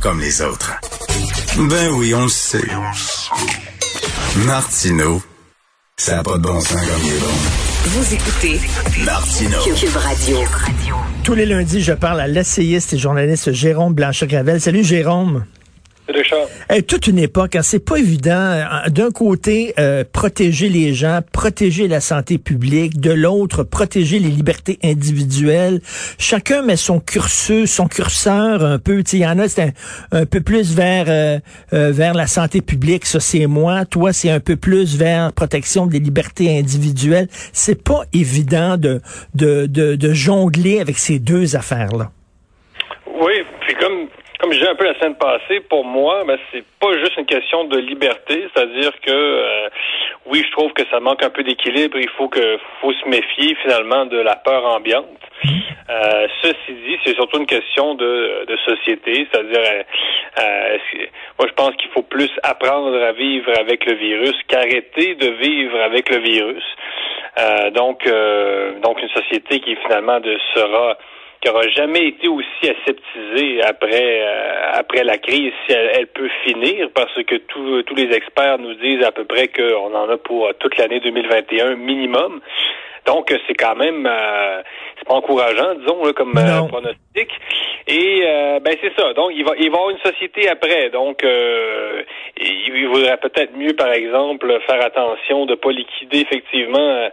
comme les autres. Ben oui, on le sait. Martineau, ça n'a pas de bon sens comme il est bon. Vous écoutez Martineau. Cube Radio. Tous les lundis, je parle à l'essayiste et journaliste Jérôme Blanchet-Gravel. Salut Jérôme. Richard. Toute une époque, hein, c'est pas évident. euh, D'un côté, euh, protéger les gens, protéger la santé publique. De l'autre, protéger les libertés individuelles. Chacun met son curseur, son curseur un peu. Il y en a, c'est un, un peu plus vers euh, euh, vers la santé publique. Ça, c'est moi. Toi, c'est un peu plus vers protection des libertés individuelles. C'est pas évident de de, de, de jongler avec ces deux affaires-là. Comme je disais un peu la semaine passée, pour moi, ben, c'est pas juste une question de liberté, c'est-à-dire que euh, oui, je trouve que ça manque un peu d'équilibre. Il faut que faut se méfier finalement de la peur ambiante. Euh, ceci dit, c'est surtout une question de, de société, c'est-à-dire, euh, euh, moi je pense qu'il faut plus apprendre à vivre avec le virus qu'arrêter de vivre avec le virus. Euh, donc, euh, donc une société qui finalement de, sera qui aura jamais été aussi aseptisée après euh, après la crise si elle, elle, peut finir parce que tous tous les experts nous disent à peu près qu'on en a pour toute l'année 2021 minimum. Donc c'est quand même euh, c'est pas encourageant disons là, comme euh, pronostic. Et euh, ben c'est ça. Donc il va il va y avoir une société après. Donc euh, il vaudrait peut-être mieux par exemple faire attention de pas liquider effectivement euh,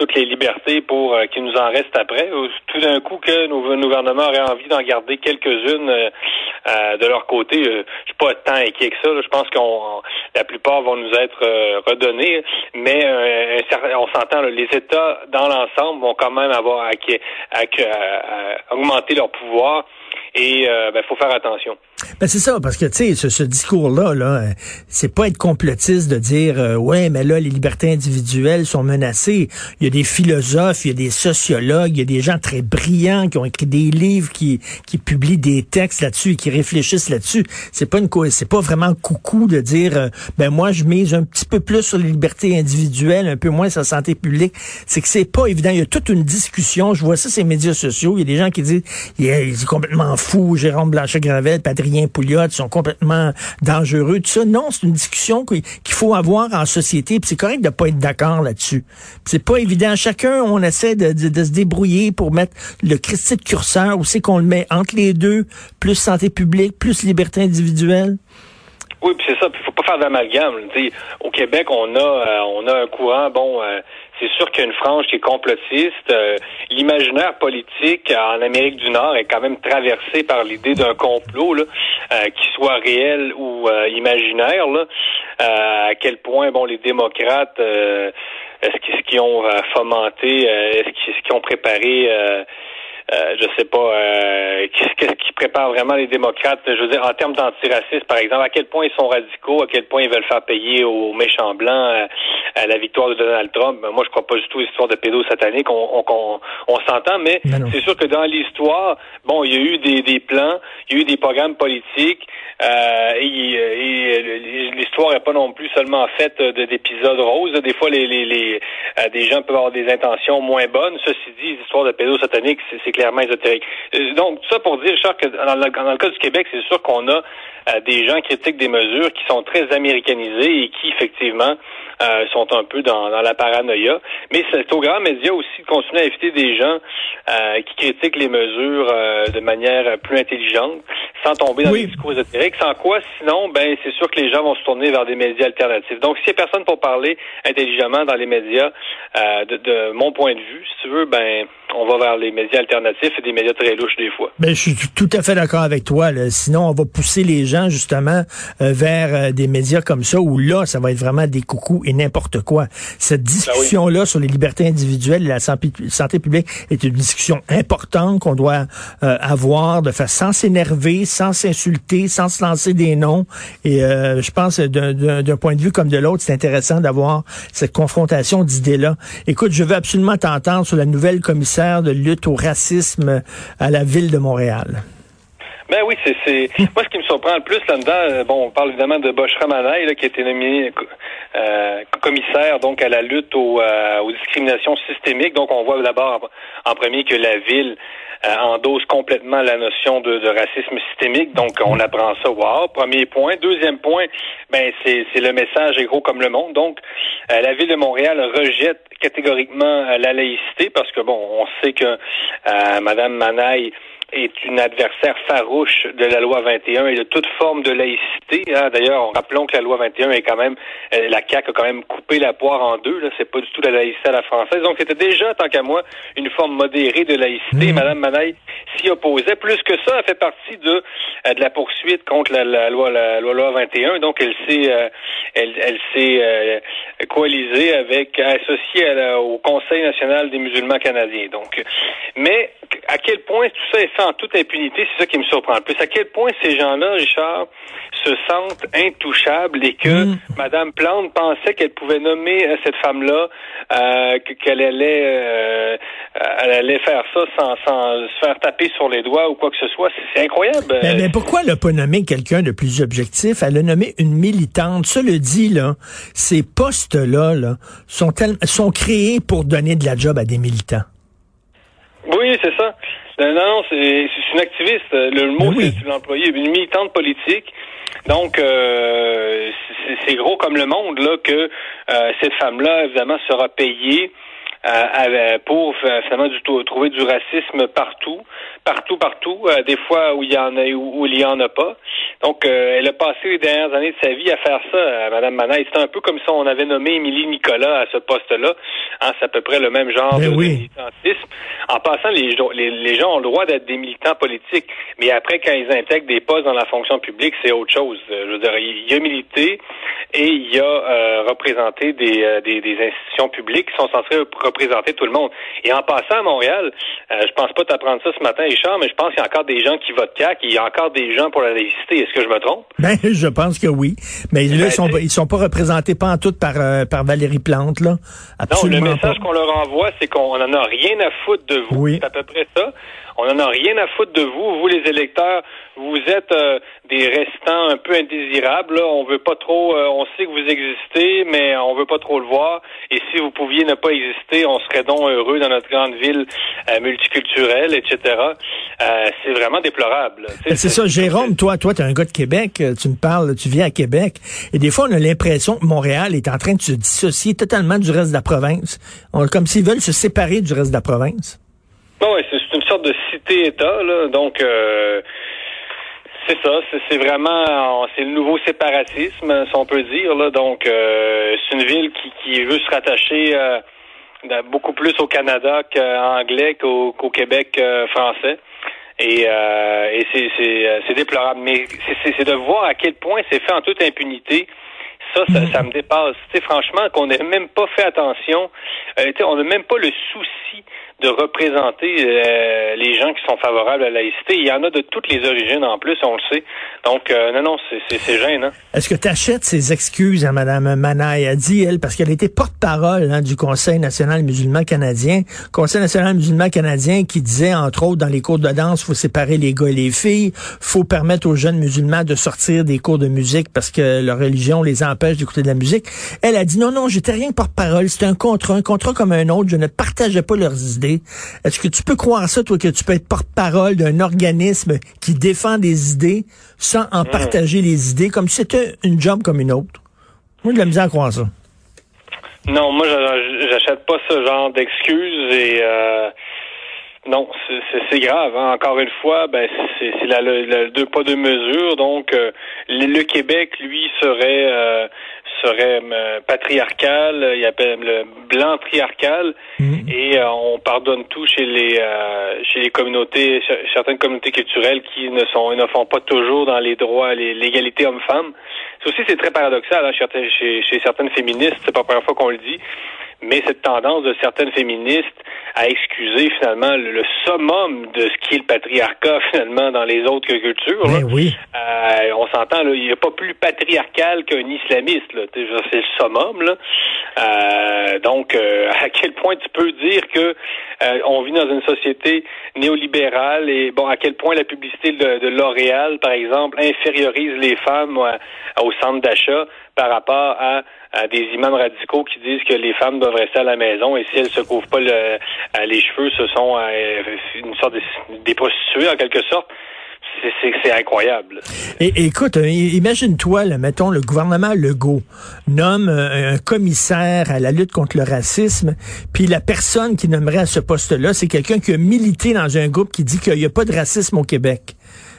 toutes les libertés pour euh, qu'il nous en reste après. Tout d'un coup que nos, gouvernements auraient envie d'en garder quelques-unes euh, de leur côté. je suis pas tant inquiet que ça. Je pense qu'on la plupart vont nous être redonnées, mais on s'entend les États dans l'ensemble vont quand même avoir à, à, à, augmenter leur pouvoir et il ben, faut faire attention. Ben c'est ça, parce que tu sais, ce, ce discours-là, là, c'est pas être complotiste de dire euh, ouais, mais là, les libertés individuelles sont menacées. Il y a des philosophes, il y a des sociologues, il y a des gens très brillants qui ont écrit des livres, qui, qui publient des textes là-dessus et qui réfléchissent là-dessus. C'est pas une c'est pas vraiment coucou de dire euh, ben moi je mise un petit peu plus sur les libertés individuelles, un peu moins sur la santé publique. C'est que c'est pas évident. Il y a toute une discussion. Je vois ça sur les médias sociaux. Il y a des gens qui disent il est complètement fou, Jérôme Blanchet-Gravel, Patrick Pouliot sont complètement dangereux, tout ça. Non, c'est une discussion qu'il faut avoir en société, puis c'est correct de pas être d'accord là-dessus. C'est pas évident. Chacun, on essaie de, de, de, se débrouiller pour mettre le Christi de curseur, où c'est qu'on le met entre les deux, plus santé publique, plus liberté individuelle? Oui, puis c'est ça. Il faut pas faire d'amalgame. Au Québec, on a euh, on a un courant, bon, euh, c'est sûr qu'il y a une frange qui est complotiste. Euh, L'imaginaire politique en Amérique du Nord est quand même traversé par l'idée d'un complot, là, euh, qui soit réel ou euh, imaginaire. Là. à quel point, bon, les démocrates, est-ce qu'ils qu ont fomenté, est-ce qu'ils ont préparé euh, je sais pas, euh, qu'est-ce qui prépare vraiment les démocrates, je veux dire, en termes d'antiracisme, par exemple, à quel point ils sont radicaux, à quel point ils veulent faire payer aux méchants blancs euh, à la victoire de Donald Trump? Ben, moi, je crois pas du tout l'histoire de pédos sataniques, on, on, on, s'entend, mais c'est sûr que dans l'histoire, bon, il y a eu des, des plans, il y a eu des programmes politiques, euh, et, et l'histoire n'est pas non plus seulement faite d'épisodes roses. Des fois, les, les, les des gens peuvent avoir des intentions moins bonnes. Ceci dit, l'histoire de pédos sataniques, c'est clairement ésotérique. Donc, tout ça pour dire, Richard, que dans le, dans le cas du Québec, c'est sûr qu'on a euh, des gens critiquent des mesures qui sont très américanisées et qui, effectivement, euh, sont un peu dans, dans la paranoïa. Mais c'est aux grands médias aussi de continuer à éviter des gens euh, qui critiquent les mesures de manière plus intelligente, sans tomber dans oui. les discours ésotériques. Sans quoi, sinon, ben c'est sûr que les gens vont se tourner vers des médias alternatifs. Donc, s'il n'y a personne pour parler intelligemment dans les médias, de, de mon point de vue, si tu veux, ben on va vers les médias alternatifs et des médias très louches des fois. Ben, je suis tout à fait d'accord avec toi. Là. Sinon, on va pousser les gens justement euh, vers euh, des médias comme ça où là, ça va être vraiment des coucous et n'importe quoi. Cette discussion-là ben oui. sur les libertés individuelles et la santé, publique est une discussion importante qu'on doit euh, avoir de faire sans s'énerver, sans s'insulter, sans se lancer des noms. Et je pense d'un point de vue comme de l'autre, c'est intéressant d'avoir cette confrontation d'idées-là. Écoute, je veux absolument t'entendre sur la nouvelle commissaire de lutte au racisme à la ville de Montréal? Ben oui, c'est moi ce qui me surprend le plus là-dedans. Bon, on parle évidemment de Bosch Ramanaï là, qui a été nommé euh, commissaire donc à la lutte aux, euh, aux, discriminations systémiques. Donc on voit d'abord en premier que la ville euh, endosse complètement la notion de, racisme systémique. Donc, on apprend ça. Wow, premier point. Deuxième point, ben c'est le message est gros comme le monde. Donc, euh, la ville de Montréal rejette catégoriquement la laïcité parce que bon, on sait que Madame Manaille est une adversaire farouche de la loi 21 et de toute forme de laïcité. Hein. D'ailleurs, rappelons que la loi 21 est quand même, euh, la CAQ a quand même coupé la poire en deux. Là, c'est pas du tout la laïcité à la française. Donc, c'était déjà, tant qu'à moi, une forme modérée de laïcité. Mmh. Madame Manaille s'y opposait. Plus que ça, elle fait partie de, euh, de la poursuite contre la, loi, la, loi 21. Donc, elle s'est, euh, elle, elle s'est coalisée avec, associée au Conseil national des musulmans canadiens. Donc, mais à quel point tout ça est fait en toute impunité, c'est ça qui me surprend le plus. À quel point ces gens-là, Richard, se sentent intouchables et que mm. Madame Plante pensait qu'elle pouvait nommer euh, cette femme-là, euh, qu'elle allait, euh, elle allait faire ça sans, sans se faire taper sur les doigts ou quoi que ce soit. C'est incroyable. Mais, pourquoi elle n'a pas nommé quelqu'un de plus objectif? Elle a nommé une militante. Ça le dit, là, ces postes-là là, sont, sont créés pour donner de la job à des militants. Oui, c'est ça. Non, non, c'est une activiste. Le mot, c'est l'employé, une militante politique. Donc, euh, c'est gros comme le monde là que euh, cette femme-là, évidemment, sera payée euh, pour finalement du, trouver du racisme partout, partout, partout, des fois où il y en a où, il y en a pas. Donc, elle a passé les dernières années de sa vie à faire ça, Madame Manaï. C'est un peu comme si on avait nommé Émilie Nicolas à ce poste-là. Hein, c'est à peu près le même genre ben de militantisme. En passant, les, les, gens ont le droit d'être des militants politiques, mais après, quand ils intègrent des postes dans la fonction publique, c'est autre chose. Je veux dire, il y a milité et il y a euh, représenté des, des, des institutions publiques qui sont censées représenter tout le monde. Et en passant à Montréal, euh, je pense pas t'apprendre ça ce matin, Richard, mais je pense qu'il y a encore des gens qui votent CAC, il y a encore des gens pour la laïcité. Est-ce que je me trompe? Ben, je pense que oui. Mais là, ils ben, sont, ils sont pas représentés pas en tout par, euh, par Valérie Plante, là. Absolument non, le message qu'on leur envoie, c'est qu'on en a rien à foutre de vous. Oui. C'est à peu près ça. On en a rien à foutre de vous. Vous, les électeurs, vous êtes euh, des restants un peu indésirables. Là. On veut pas trop. Euh, on sait que vous existez, mais on veut pas trop le voir. Et si vous pouviez ne pas exister, on serait donc heureux dans notre grande ville euh, multiculturelle, etc. c'est vraiment déplorable. Ben, c'est ça, Jérôme. Toi, toi, es un gars de Québec. Tu me parles. Tu viens à Québec. Et des fois, on a l'impression que Montréal est en train de se dissocier totalement du reste de la province. On, comme s'ils veulent se séparer du reste de la province. Oui, c'est une sorte de cité-État. Donc, euh, c'est ça. C'est vraiment, c'est le nouveau séparatisme, si on peut dire, là. Donc, euh, c'est une ville qui, qui veut se rattacher euh, beaucoup plus au Canada qu'anglais qu'au Québec français. Et, et c'est déplorable. Mais c'est de voir à quel point c'est fait en toute impunité. Ça, ça, ça me dépasse. franchement, qu'on n'ait même pas fait attention. Euh, on n'a même pas le souci de représenter euh, les gens qui sont favorables à la laïcité. Il y en a de toutes les origines en plus, on le sait. Donc, euh, non, non, c'est gênant. Est-ce que tu achètes ces excuses à Mme Manaï? A dit, elle, parce qu'elle était porte-parole hein, du Conseil national musulman canadien. Conseil national musulman canadien qui disait, entre autres, dans les cours de danse, faut séparer les gars et les filles, faut permettre aux jeunes musulmans de sortir des cours de musique parce que leur religion les empêche d'écouter de la musique. Elle a dit, non, non, j'étais rien porte-parole, c'était un contrat, un contrat comme un autre, je ne partageais pas leurs idées. Est-ce que tu peux croire ça, toi, que tu peux être porte-parole d'un organisme qui défend des idées sans en hmm. partager les idées, comme si c'était une job comme une autre? Moi, de la misère à croire ça. Non, moi, j'achète pas ce genre d'excuses et euh, non, c'est grave. Hein. Encore une fois, ben c'est le deux pas deux mesures. Donc, euh, le, Québec, lui, serait euh, serait euh, patriarcal, il appelle le blanc triarcal, mhm. et euh, on pardonne tout chez les euh, chez les communautés, certaines communautés culturelles qui ne sont ne font pas toujours dans les droits, l'égalité homme-femme. Ça aussi c'est très paradoxal hein, chez, chez, certaines féministes, c'est pas la première fois qu'on le dit mais cette tendance de certaines féministes à excuser finalement le, summum de ce qui est le patriarcat finalement dans les autres cultures. Oui. Euh, on s'entend, il n'y a pas plus patriarcal qu'un islamiste. Là. C'est le summum. Là. Euh, donc, euh, à quel point tu peux dire que euh, on vit dans une société néolibérale et bon, à quel point la publicité de, L'Oréal, par exemple, infériorise les femmes au centre d'achat par rapport à, des imams radicaux qui disent que les femmes doivent rester à la maison et si elles se couvrent pas les cheveux, ce sont une sorte de, des prostituées en quelque sorte c'est incroyable. Et, écoute, euh, imagine-toi, mettons, le gouvernement Legault nomme euh, un commissaire à la lutte contre le racisme, puis la personne qui nommerait à ce poste-là, c'est quelqu'un qui a milité dans un groupe qui dit qu'il n'y a pas de racisme au Québec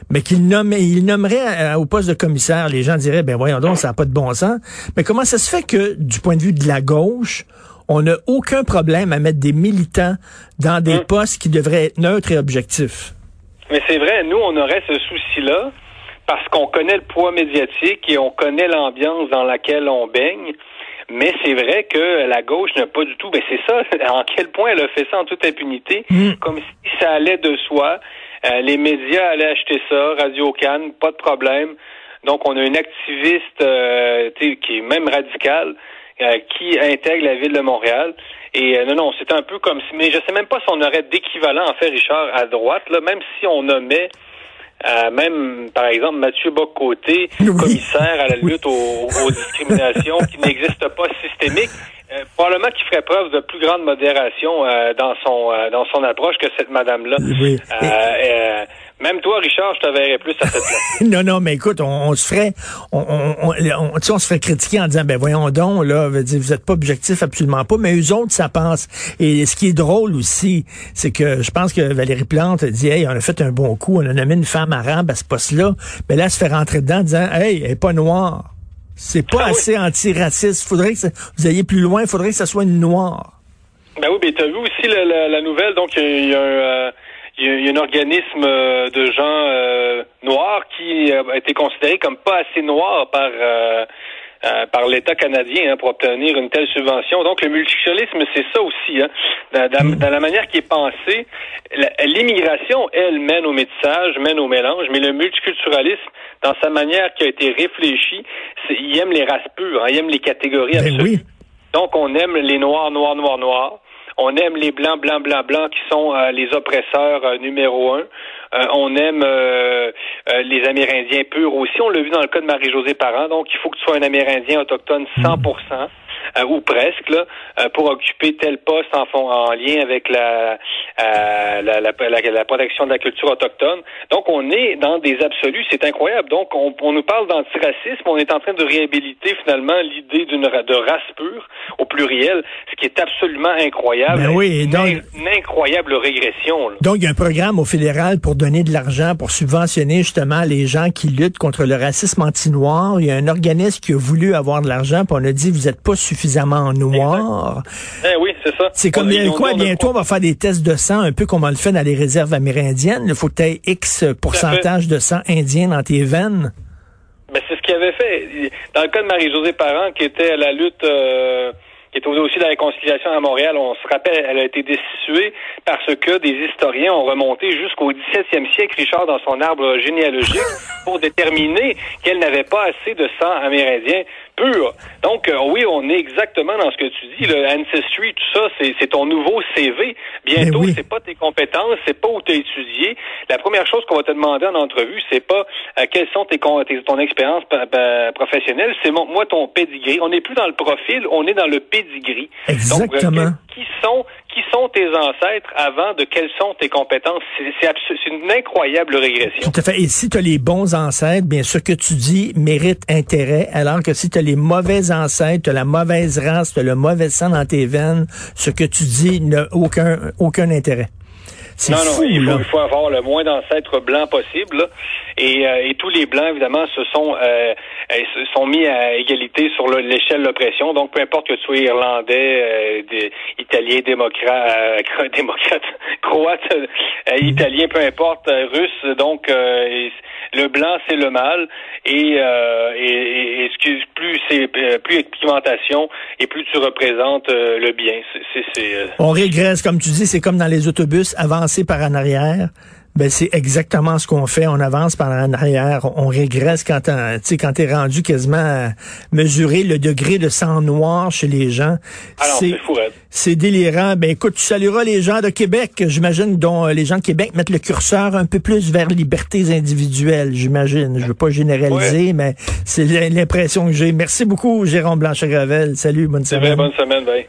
mais qu'il nomme, il nommerait au poste de commissaire, les gens diraient, ben voyons donc, ça n'a pas de bon sens. Mais comment ça se fait que, du point de vue de la gauche, on n'a aucun problème à mettre des militants dans des hum. postes qui devraient être neutres et objectifs? Mais c'est vrai, nous, on aurait ce souci-là parce qu'on connaît le poids médiatique et on connaît l'ambiance dans laquelle on baigne. Mais c'est vrai que la gauche n'a pas du tout. Mais c'est ça, en quel point elle a fait ça en toute impunité, mm. comme si ça allait de soi. Euh, les médias allaient acheter ça, Radio Cannes, pas de problème. Donc on a une activiste euh, qui est même radicale euh, qui intègre la ville de Montréal. Et euh, non, non, c'est un peu comme si, mais je sais même pas si on aurait d'équivalent en fait, Richard, à droite, là, même si on nommait euh, même, par exemple, Mathieu Bocoté, commissaire à la lutte aux, discriminations qui n'existe pas systémique, probablement qu'il ferait preuve de plus grande modération dans son dans son approche que cette madame-là. Oui. Même toi, Richard, je te verrais plus à cette place. non, non, mais écoute, on, se ferait, on, on, on, on, se ferait critiquer en disant, ben voyons donc, là, vous êtes pas objectif, absolument pas, mais eux autres, ça pense. Et ce qui est drôle aussi, c'est que je pense que Valérie Plante dit, hey, on a fait un bon coup, on a nommé une femme arabe à ce poste-là, mais là, elle se fait rentrer dedans en disant, hey, elle est pas noire. C'est pas ah assez antiraciste. Faudrait que vous ayez plus loin, il faudrait que ça soit une noire. Ben oui, mais t'as vu aussi la, la, nouvelle, donc il y a un... Euh, il y, a un organisme euh, de gens euh, noirs qui a été considéré comme pas assez noir par euh, par l'État canadien hein, pour obtenir une telle subvention. Donc le multiculturalisme, c'est ça aussi. Hein, dans, la manière qui est pensée, l'immigration, elle, mène au métissage, mène au mélange, mais le multiculturalisme, dans sa manière qui a été réfléchie, il aime les races pures, hein, il aime les catégories ben absolues. Donc on aime les noirs, noirs, noirs, noirs. On aime les blancs, blancs, blancs, blancs qui sont euh, les oppresseurs euh, numéro un. Euh, on aime les Amérindiens purs aussi. On l'a vu dans le cas de Marie-Josée Parent. Donc, il faut que tu sois un Amérindien autochtone 100 euh, ou presque, là, euh, pour occuper tel poste en, en lien avec la, euh, la, la, la, protection de la culture autochtone. Donc, on est dans des absolus, c'est incroyable. Donc, on, on nous parle d'antiracisme, on est en train de réhabiliter finalement l'idée d'une de race pure au pluriel, ce qui est absolument incroyable. Ben oui, donc, une, incroyable régression. Donc, il y a un programme au fédéral pour donner de l'argent, pour subventionner justement les gens qui luttent contre le racisme anti-noir. Il y a un organisme qui a voulu avoir de l'argent, puis on a dit, vous n'êtes pas suffisamment noir. Eh oui, c'est ça. C'est comme quoi, bientôt on va faire des tests de sang, un peu comme on le fait dans les réserves amérindiennes. Il faut que tu X pourcentage de sang indien dans tes veines. Ben, c'est ce qu'il avait fait. Dans le cas de Marie-Josée Parent, qui était à la lutte... Euh, qui est aussi dans la réconciliation à Montréal, on se rappelle, elle a été destituée parce que des historiens ont remonté jusqu'au 17e siècle, Richard, dans son arbre généalogique, pour déterminer qu'elle n'avait pas assez de sang amérindien pur. Donc, euh, oui, on est exactement dans ce que tu dis. Le Ancestry, tout ça, c'est ton nouveau CV. Bientôt, c'est pas tes compétences, c'est pas où tu as étudié. La première chose qu'on va te demander en entrevue, c'est pas euh, quelles sont tes, ton expérience professionnelle, c'est moi ton pedigree. On n'est plus dans le profil, on est dans le pedigree. Exactement. Donc, qui sont qui sont tes ancêtres avant de quelles sont tes compétences? C'est une incroyable régression. Tout à fait. Et si tu as les bons ancêtres, bien sûr que tu dis mérite intérêt, alors que si tu as les mauvais ancêtres, tu as la mauvaise race, tu as le mauvais sang dans tes veines, ce que tu dis n'a aucun, aucun intérêt. Non, non, il, faut, il, faut, avoir le moins d'ancêtres blancs possible. Et, euh, et, tous les blancs, évidemment, se sont, euh, sont mis à égalité sur l'échelle de l'oppression. Donc, peu importe que tu sois irlandais, euh, italien, démocrate, euh, démocrate croate, euh, italien, peu importe, russe. Donc, le blanc, c'est le mal. Et, et, et, plus c'est plus expérimentation et plus tu représentes le bien. On régresse, comme tu dis, c'est comme dans les autobus, avancer par en arrière Ben, c'est exactement ce qu'on fait. On avance par en arrière, on régresse quand tu sais, quand t'es rendu quasiment à mesurer le degré de sang noir chez les gens. C'est fou, C'est délirant. Ben, écoute, tu salueras les gens de Québec, j'imagine, dont euh, les gens de Québec mettent le curseur un peu plus vers libertés individuelles, j'imagine. Je veux pas généraliser, mais c'est l'impression que j'ai. Merci beaucoup, Jérôme Blanchet-Gravel. Salut, bonne semaine. bonne semaine, bye.